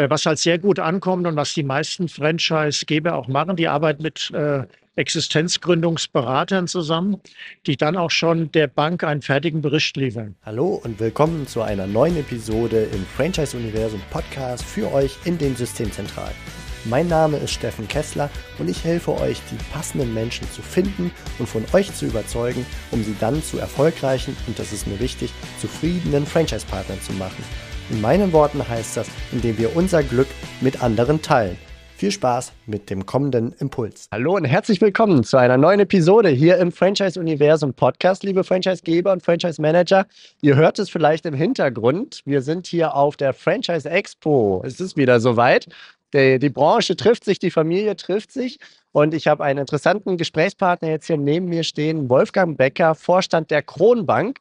Äh, was halt sehr gut ankommt und was die meisten Franchise-Geber auch machen, die arbeiten mit äh, Existenzgründungsberatern zusammen, die dann auch schon der Bank einen fertigen Bericht liefern. Hallo und willkommen zu einer neuen Episode im Franchise-Universum Podcast für euch in den Systemzentralen. Mein Name ist Steffen Kessler und ich helfe euch, die passenden Menschen zu finden und von euch zu überzeugen, um sie dann zu erfolgreichen und das ist mir wichtig, zufriedenen Franchise-Partnern zu machen. In meinen Worten heißt das, indem wir unser Glück mit anderen teilen. Viel Spaß mit dem kommenden Impuls. Hallo und herzlich willkommen zu einer neuen Episode hier im Franchise-Universum Podcast, liebe Franchise-Geber und Franchise-Manager. Ihr hört es vielleicht im Hintergrund. Wir sind hier auf der Franchise Expo. Es ist wieder soweit die, die Branche trifft sich, die Familie trifft sich. Und ich habe einen interessanten Gesprächspartner jetzt hier neben mir stehen, Wolfgang Becker, Vorstand der Kronbank,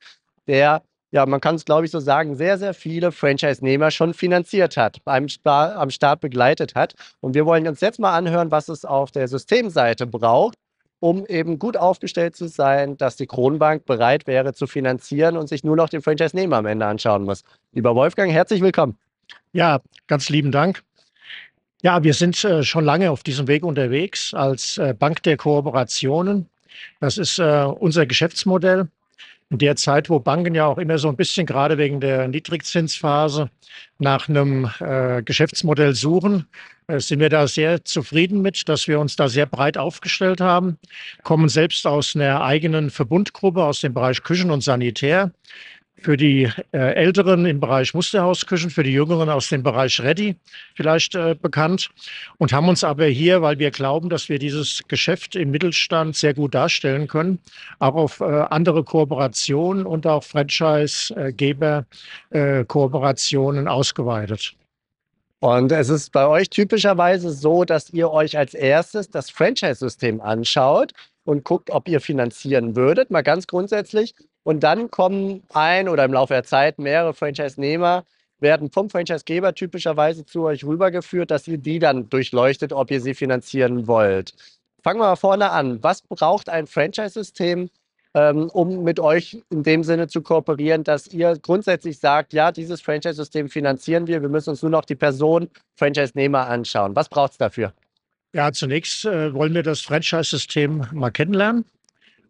der, ja, man kann es glaube ich so sagen, sehr, sehr viele Franchise-Nehmer schon finanziert hat, Star am Start begleitet hat. Und wir wollen uns jetzt mal anhören, was es auf der Systemseite braucht, um eben gut aufgestellt zu sein, dass die Kronbank bereit wäre zu finanzieren und sich nur noch den Franchise-Nehmer am Ende anschauen muss. Lieber Wolfgang, herzlich willkommen. Ja, ganz lieben Dank. Ja, wir sind äh, schon lange auf diesem Weg unterwegs als äh, Bank der Kooperationen. Das ist äh, unser Geschäftsmodell. In der Zeit, wo Banken ja auch immer so ein bisschen gerade wegen der Niedrigzinsphase nach einem äh, Geschäftsmodell suchen, äh, sind wir da sehr zufrieden mit, dass wir uns da sehr breit aufgestellt haben, kommen selbst aus einer eigenen Verbundgruppe aus dem Bereich Küchen und Sanitär für die äh, Älteren im Bereich Musterhausküchen, für die Jüngeren aus dem Bereich Ready vielleicht äh, bekannt und haben uns aber hier, weil wir glauben, dass wir dieses Geschäft im Mittelstand sehr gut darstellen können, auch auf äh, andere Kooperationen und auch Franchise-Geber-Kooperationen ausgeweitet. Und es ist bei euch typischerweise so, dass ihr euch als erstes das Franchise-System anschaut und guckt, ob ihr finanzieren würdet, mal ganz grundsätzlich. Und dann kommen ein oder im Laufe der Zeit mehrere Franchise-Nehmer, werden vom Franchise-Geber typischerweise zu euch rübergeführt, dass ihr die dann durchleuchtet, ob ihr sie finanzieren wollt. Fangen wir mal vorne an. Was braucht ein Franchise-System, ähm, um mit euch in dem Sinne zu kooperieren, dass ihr grundsätzlich sagt, ja, dieses Franchise-System finanzieren wir, wir müssen uns nur noch die Person Franchise-Nehmer anschauen. Was braucht es dafür? Ja, zunächst äh, wollen wir das Franchise-System mal kennenlernen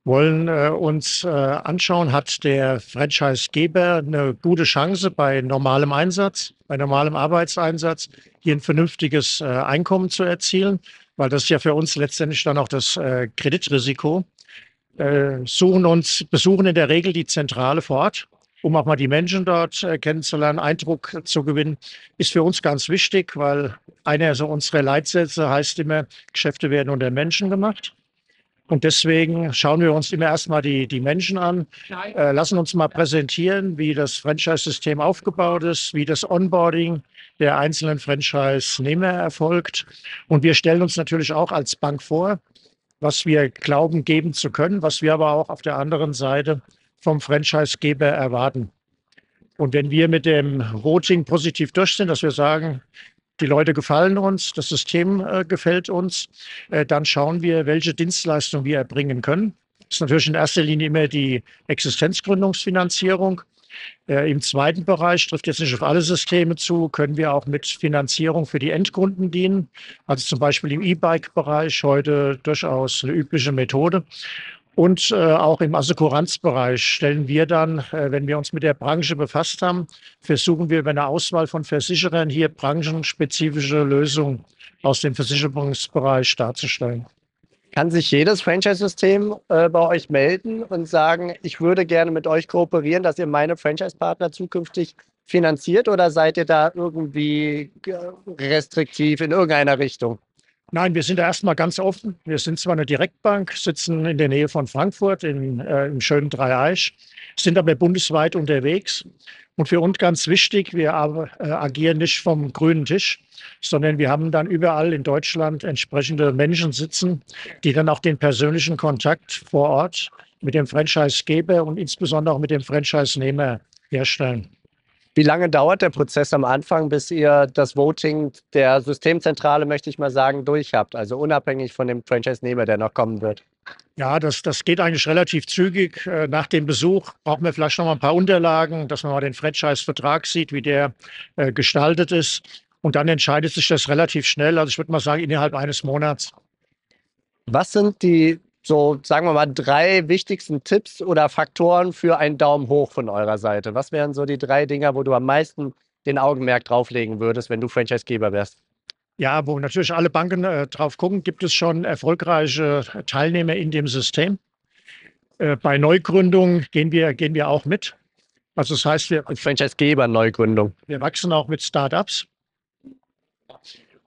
wollen äh, uns äh, anschauen, hat der Franchise-Geber eine gute Chance bei normalem Einsatz, bei normalem Arbeitseinsatz, hier ein vernünftiges äh, Einkommen zu erzielen, weil das ist ja für uns letztendlich dann auch das äh, Kreditrisiko. Äh, suchen uns, besuchen in der Regel die Zentrale vor Ort, um auch mal die Menschen dort äh, kennenzulernen, Eindruck zu gewinnen, ist für uns ganz wichtig, weil einer so unserer Leitsätze heißt immer, Geschäfte werden unter Menschen gemacht. Und deswegen schauen wir uns immer erstmal die, die Menschen an, äh, lassen uns mal präsentieren, wie das Franchise-System aufgebaut ist, wie das Onboarding der einzelnen Franchise-Nehmer erfolgt. Und wir stellen uns natürlich auch als Bank vor, was wir glauben geben zu können, was wir aber auch auf der anderen Seite vom Franchise-Geber erwarten. Und wenn wir mit dem Voting positiv durch sind, dass wir sagen, die Leute gefallen uns, das System äh, gefällt uns, äh, dann schauen wir, welche Dienstleistung wir erbringen können. Das ist natürlich in erster Linie immer die Existenzgründungsfinanzierung. Äh, Im zweiten Bereich trifft jetzt nicht auf alle Systeme zu, können wir auch mit Finanzierung für die Endkunden dienen. Also zum Beispiel im E-Bike-Bereich heute durchaus eine übliche Methode. Und äh, auch im Assekuranzbereich stellen wir dann, äh, wenn wir uns mit der Branche befasst haben, versuchen wir über eine Auswahl von Versicherern hier branchenspezifische Lösungen aus dem Versicherungsbereich darzustellen. Kann sich jedes Franchise-System äh, bei euch melden und sagen, ich würde gerne mit euch kooperieren, dass ihr meine Franchise-Partner zukünftig finanziert oder seid ihr da irgendwie restriktiv in irgendeiner Richtung? Nein, wir sind da erstmal ganz offen. Wir sind zwar eine Direktbank, sitzen in der Nähe von Frankfurt in, äh, im schönen Dreieich, sind aber bundesweit unterwegs. Und für uns ganz wichtig, wir äh, agieren nicht vom grünen Tisch, sondern wir haben dann überall in Deutschland entsprechende Menschen sitzen, die dann auch den persönlichen Kontakt vor Ort mit dem Franchise-Geber und insbesondere auch mit dem Franchise-Nehmer herstellen. Wie lange dauert der Prozess am Anfang, bis ihr das Voting der Systemzentrale, möchte ich mal sagen, durch habt? Also unabhängig von dem Franchise-Nehmer, der noch kommen wird. Ja, das, das geht eigentlich relativ zügig. Äh, nach dem Besuch brauchen wir vielleicht noch mal ein paar Unterlagen, dass man mal den Franchise-Vertrag sieht, wie der äh, gestaltet ist. Und dann entscheidet sich das relativ schnell. Also ich würde mal sagen, innerhalb eines Monats. Was sind die, so sagen wir mal, drei wichtigsten Tipps oder Faktoren für einen Daumen hoch von eurer Seite? Was wären so die drei Dinger, wo du am meisten den Augenmerk drauflegen würdest, wenn du Franchisegeber wärst? Ja, wo natürlich alle Banken äh, drauf gucken, gibt es schon erfolgreiche Teilnehmer in dem System. Äh, bei Neugründungen gehen wir, gehen wir auch mit. Also das heißt, wir Franchisegeber Neugründung. Wir wachsen auch mit Startups.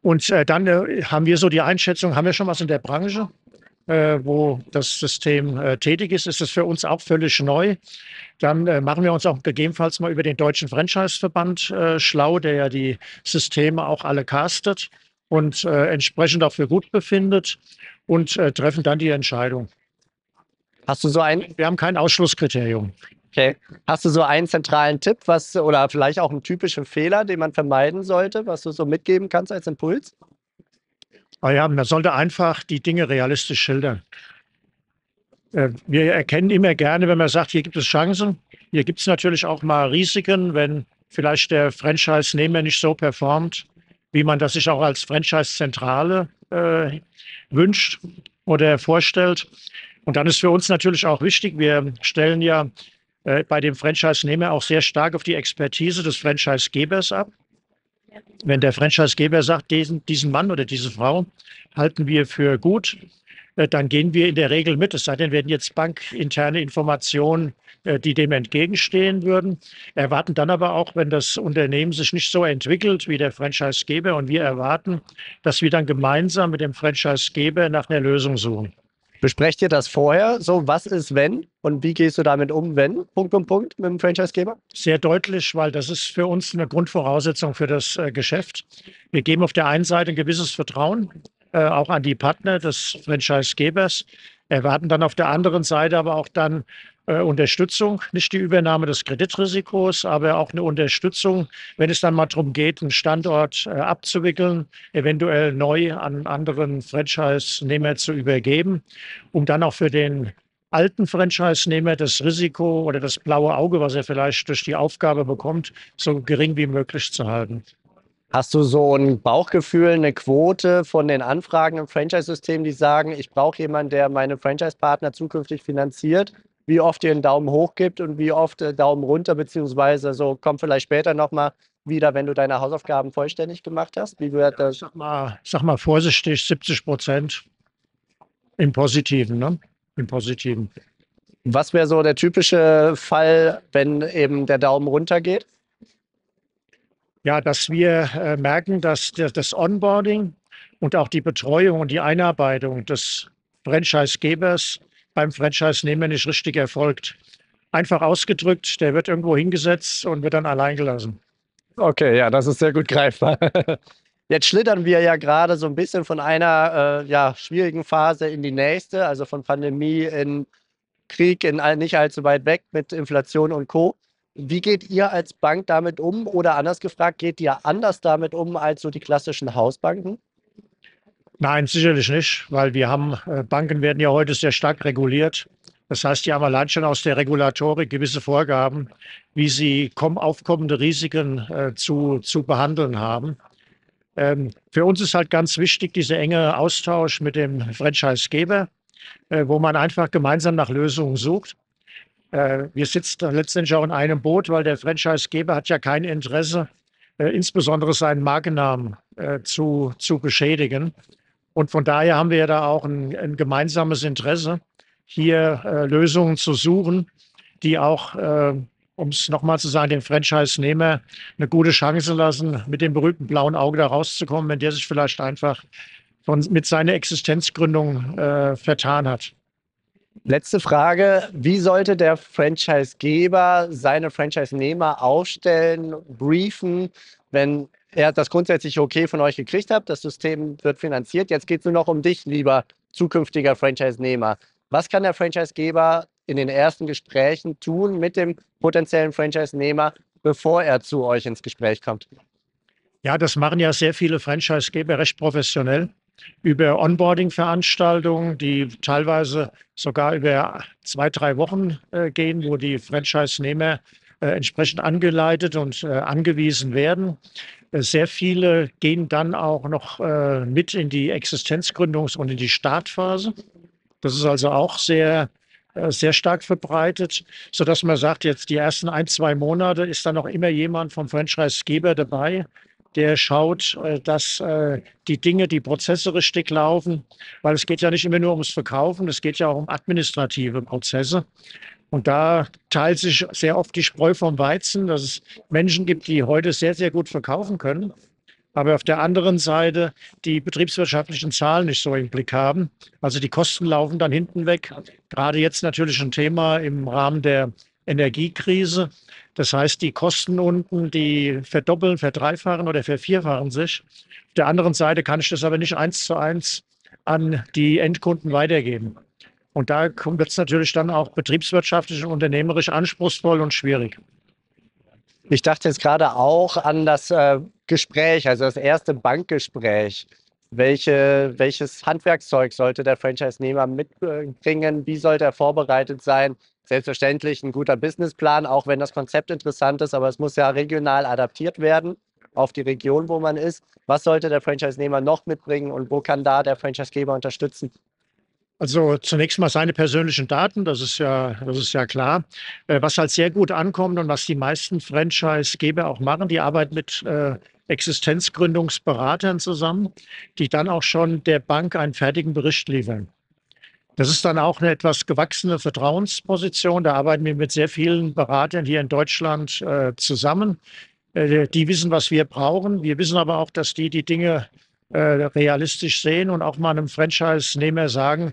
Und äh, dann äh, haben wir so die Einschätzung, haben wir schon was in der Branche, wo das System äh, tätig ist, ist es für uns auch völlig neu. Dann äh, machen wir uns auch gegebenenfalls mal über den Deutschen Franchise-Verband äh, schlau, der ja die Systeme auch alle castet und entsprechend auch für gut befindet und treffen dann die Entscheidung. Hast du so ein? Wir haben kein Ausschlusskriterium. Okay. Hast du so einen zentralen Tipp, was oder vielleicht auch einen typischen Fehler, den man vermeiden sollte, was du so mitgeben kannst als Impuls? Ja, man sollte einfach die Dinge realistisch schildern. Äh, wir erkennen immer gerne, wenn man sagt, hier gibt es Chancen. Hier gibt es natürlich auch mal Risiken, wenn vielleicht der Franchise-Nehmer nicht so performt, wie man das sich auch als Franchise-Zentrale äh, wünscht oder vorstellt. Und dann ist für uns natürlich auch wichtig, wir stellen ja äh, bei dem Franchise-Nehmer auch sehr stark auf die Expertise des Franchise-Gebers ab. Wenn der Franchise-Geber sagt, diesen, diesen Mann oder diese Frau halten wir für gut, äh, dann gehen wir in der Regel mit. Es sei denn, werden jetzt bankinterne Informationen, äh, die dem entgegenstehen würden. Erwarten dann aber auch, wenn das Unternehmen sich nicht so entwickelt wie der Franchise-Geber und wir erwarten, dass wir dann gemeinsam mit dem Franchise-Geber nach einer Lösung suchen. Besprecht ihr das vorher? So, was ist wenn und wie gehst du damit um, wenn? Punkt, Punkt, Punkt mit dem Franchisegeber? Sehr deutlich, weil das ist für uns eine Grundvoraussetzung für das äh, Geschäft. Wir geben auf der einen Seite ein gewisses Vertrauen äh, auch an die Partner des Franchisegebers, erwarten dann auf der anderen Seite aber auch dann Unterstützung, nicht die Übernahme des Kreditrisikos, aber auch eine Unterstützung, wenn es dann mal darum geht, einen Standort äh, abzuwickeln, eventuell neu an anderen Franchise-Nehmer zu übergeben, um dann auch für den alten Franchise-Nehmer das Risiko oder das blaue Auge, was er vielleicht durch die Aufgabe bekommt, so gering wie möglich zu halten. Hast du so ein Bauchgefühl, eine Quote von den Anfragen im Franchise-System, die sagen, ich brauche jemanden, der meine Franchise-Partner zukünftig finanziert? Wie oft ihr einen Daumen hoch gibt und wie oft äh, Daumen runter, beziehungsweise so kommt vielleicht später nochmal wieder, wenn du deine Hausaufgaben vollständig gemacht hast? Wie wird das? Sag mal, sag mal vorsichtig, 70 Prozent im Positiven, ne? Im Positiven. Was wäre so der typische Fall, wenn eben der Daumen runter geht? Ja, dass wir äh, merken, dass das Onboarding und auch die Betreuung und die Einarbeitung des Franchise-Gebers beim Franchise-Nehmer nicht richtig erfolgt. Einfach ausgedrückt, der wird irgendwo hingesetzt und wird dann allein gelassen. Okay, ja, das ist sehr gut greifbar. Jetzt schlittern wir ja gerade so ein bisschen von einer äh, ja, schwierigen Phase in die nächste, also von Pandemie in Krieg in nicht allzu weit weg mit Inflation und Co. Wie geht ihr als Bank damit um? Oder anders gefragt, geht ihr anders damit um als so die klassischen Hausbanken? Nein, sicherlich nicht, weil wir haben, äh, Banken werden ja heute sehr stark reguliert. Das heißt, die haben allein schon aus der Regulatorik gewisse Vorgaben, wie sie aufkommende Risiken äh, zu, zu behandeln haben. Ähm, für uns ist halt ganz wichtig dieser enge Austausch mit dem Franchisegeber, äh, wo man einfach gemeinsam nach Lösungen sucht. Äh, wir sitzen letztendlich auch in einem Boot, weil der Franchisegeber hat ja kein Interesse, äh, insbesondere seinen Markennamen äh, zu, zu beschädigen. Und von daher haben wir da auch ein, ein gemeinsames Interesse, hier äh, Lösungen zu suchen, die auch, äh, um es nochmal zu sagen, den Franchise-Nehmer eine gute Chance lassen, mit dem berühmten blauen Auge da rauszukommen, wenn der sich vielleicht einfach von, mit seiner Existenzgründung äh, vertan hat. Letzte Frage. Wie sollte der Franchisegeber seine Franchise-Nehmer aufstellen, briefen, wenn er das grundsätzlich okay von euch gekriegt hat, das System wird finanziert. Jetzt geht es nur noch um dich, lieber zukünftiger Franchise-Nehmer. Was kann der Franchise-Geber in den ersten Gesprächen tun mit dem potenziellen Franchise-Nehmer, bevor er zu euch ins Gespräch kommt? Ja, das machen ja sehr viele Franchise-Geber recht professionell über Onboarding-Veranstaltungen, die teilweise sogar über zwei, drei Wochen äh, gehen, wo die Franchise-Nehmer äh, entsprechend angeleitet und äh, angewiesen werden. Sehr viele gehen dann auch noch äh, mit in die Existenzgründungs- und in die Startphase. Das ist also auch sehr, äh, sehr stark verbreitet, so dass man sagt, jetzt die ersten ein, zwei Monate ist dann noch immer jemand vom Franchise-Geber dabei, der schaut, äh, dass die Dinge, die Prozesse richtig laufen, weil es geht ja nicht immer nur ums Verkaufen, es geht ja auch um administrative Prozesse. Und da teilt sich sehr oft die Spreu vom Weizen, dass es Menschen gibt, die heute sehr, sehr gut verkaufen können, aber auf der anderen Seite die betriebswirtschaftlichen Zahlen nicht so im Blick haben. Also die Kosten laufen dann hinten weg. Gerade jetzt natürlich ein Thema im Rahmen der Energiekrise. Das heißt, die Kosten unten, die verdoppeln, verdreifachen oder vervierfachen sich. Auf der anderen Seite kann ich das aber nicht eins zu eins an die Endkunden weitergeben. Und da wird es natürlich dann auch betriebswirtschaftlich und unternehmerisch anspruchsvoll und schwierig. Ich dachte jetzt gerade auch an das äh, Gespräch, also das erste Bankgespräch. Welche, welches Handwerkszeug sollte der Franchise-Nehmer mitbringen? Wie sollte er vorbereitet sein? Selbstverständlich ein guter Businessplan, auch wenn das Konzept interessant ist, aber es muss ja regional adaptiert werden auf die Region, wo man ist. Was sollte der Franchise-Nehmer noch mitbringen und wo kann da der Franchise-Geber unterstützen? Also zunächst mal seine persönlichen Daten, das ist ja, das ist ja klar. Äh, was halt sehr gut ankommt und was die meisten Franchise-Geber auch machen, die arbeiten mit äh, Existenzgründungsberatern zusammen, die dann auch schon der Bank einen fertigen Bericht liefern. Das ist dann auch eine etwas gewachsene Vertrauensposition. Da arbeiten wir mit sehr vielen Beratern hier in Deutschland äh, zusammen. Die wissen, was wir brauchen. Wir wissen aber auch, dass die die Dinge äh, realistisch sehen und auch mal einem Franchise-Nehmer sagen,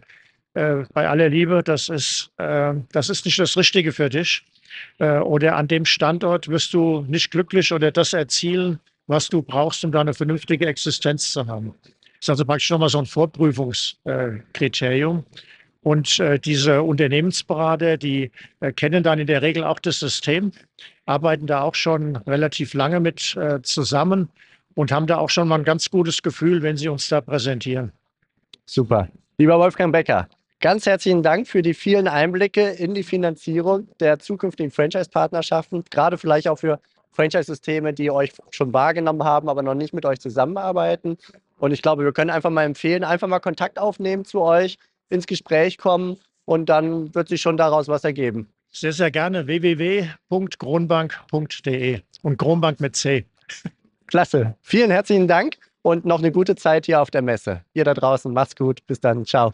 äh, bei aller Liebe, das ist, äh, das ist nicht das Richtige für dich. Äh, oder an dem Standort wirst du nicht glücklich oder das erzielen, was du brauchst, um da eine vernünftige Existenz zu haben. Das ist also praktisch nochmal so ein Vorprüfungskriterium. Und äh, diese Unternehmensberater, die äh, kennen dann in der Regel auch das System, arbeiten da auch schon relativ lange mit äh, zusammen und haben da auch schon mal ein ganz gutes Gefühl, wenn sie uns da präsentieren. Super. Lieber Wolfgang Becker, Ganz herzlichen Dank für die vielen Einblicke in die Finanzierung der zukünftigen Franchise-Partnerschaften, gerade vielleicht auch für Franchise-Systeme, die euch schon wahrgenommen haben, aber noch nicht mit euch zusammenarbeiten. Und ich glaube, wir können einfach mal empfehlen, einfach mal Kontakt aufnehmen zu euch, ins Gespräch kommen und dann wird sich schon daraus was ergeben. Sehr, sehr gerne. www.kronbank.de und Kronbank mit C. Klasse. Vielen herzlichen Dank und noch eine gute Zeit hier auf der Messe. Ihr da draußen, macht's gut. Bis dann. Ciao.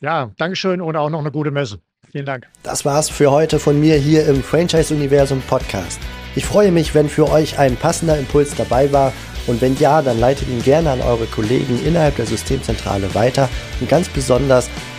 Ja, Dankeschön und auch noch eine gute Messe. Vielen Dank. Das war's für heute von mir hier im Franchise-Universum Podcast. Ich freue mich, wenn für euch ein passender Impuls dabei war und wenn ja, dann leitet ihn gerne an eure Kollegen innerhalb der Systemzentrale weiter und ganz besonders